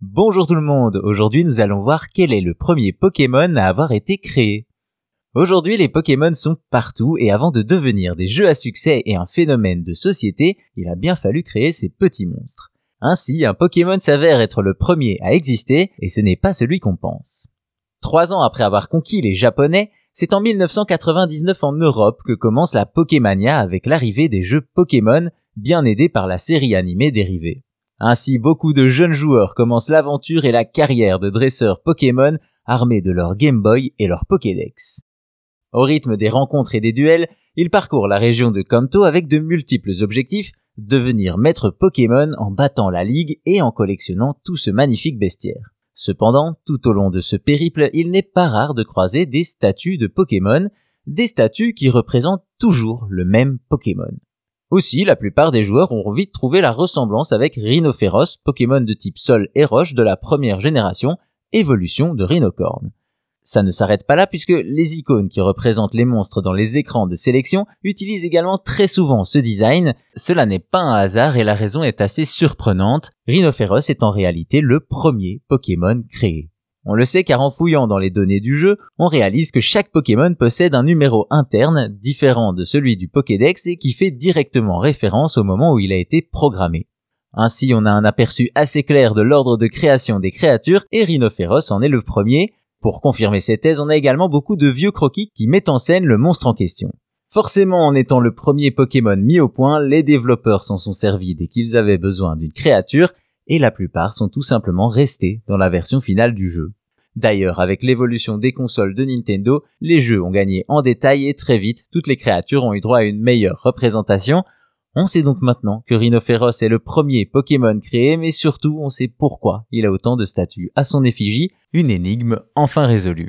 Bonjour tout le monde, aujourd'hui nous allons voir quel est le premier Pokémon à avoir été créé. Aujourd'hui les Pokémon sont partout et avant de devenir des jeux à succès et un phénomène de société, il a bien fallu créer ces petits monstres. Ainsi, un Pokémon s'avère être le premier à exister et ce n'est pas celui qu'on pense. Trois ans après avoir conquis les Japonais, c'est en 1999 en Europe que commence la Pokémania avec l'arrivée des jeux Pokémon, bien aidés par la série animée dérivée. Ainsi, beaucoup de jeunes joueurs commencent l'aventure et la carrière de dresseurs Pokémon armés de leur Game Boy et leur Pokédex. Au rythme des rencontres et des duels, ils parcourent la région de Kanto avec de multiples objectifs, devenir maître Pokémon en battant la ligue et en collectionnant tout ce magnifique bestiaire. Cependant, tout au long de ce périple, il n'est pas rare de croiser des statues de Pokémon, des statues qui représentent toujours le même Pokémon. Aussi, la plupart des joueurs ont vite trouvé la ressemblance avec Rhinophéros, Pokémon de type sol et roche de la première génération, évolution de Rhinocorn. Ça ne s'arrête pas là puisque les icônes qui représentent les monstres dans les écrans de sélection utilisent également très souvent ce design. Cela n'est pas un hasard et la raison est assez surprenante. Rhinophéros est en réalité le premier Pokémon créé. On le sait car en fouillant dans les données du jeu, on réalise que chaque Pokémon possède un numéro interne différent de celui du Pokédex et qui fait directement référence au moment où il a été programmé. Ainsi, on a un aperçu assez clair de l'ordre de création des créatures et Rhinophéros en est le premier. Pour confirmer ces thèses, on a également beaucoup de vieux croquis qui mettent en scène le monstre en question. Forcément, en étant le premier Pokémon mis au point, les développeurs s'en sont servis dès qu'ils avaient besoin d'une créature et la plupart sont tout simplement restés dans la version finale du jeu. D'ailleurs, avec l'évolution des consoles de Nintendo, les jeux ont gagné en détail et très vite, toutes les créatures ont eu droit à une meilleure représentation. On sait donc maintenant que Rhinophéros est le premier Pokémon créé, mais surtout on sait pourquoi il a autant de statues à son effigie, une énigme enfin résolue.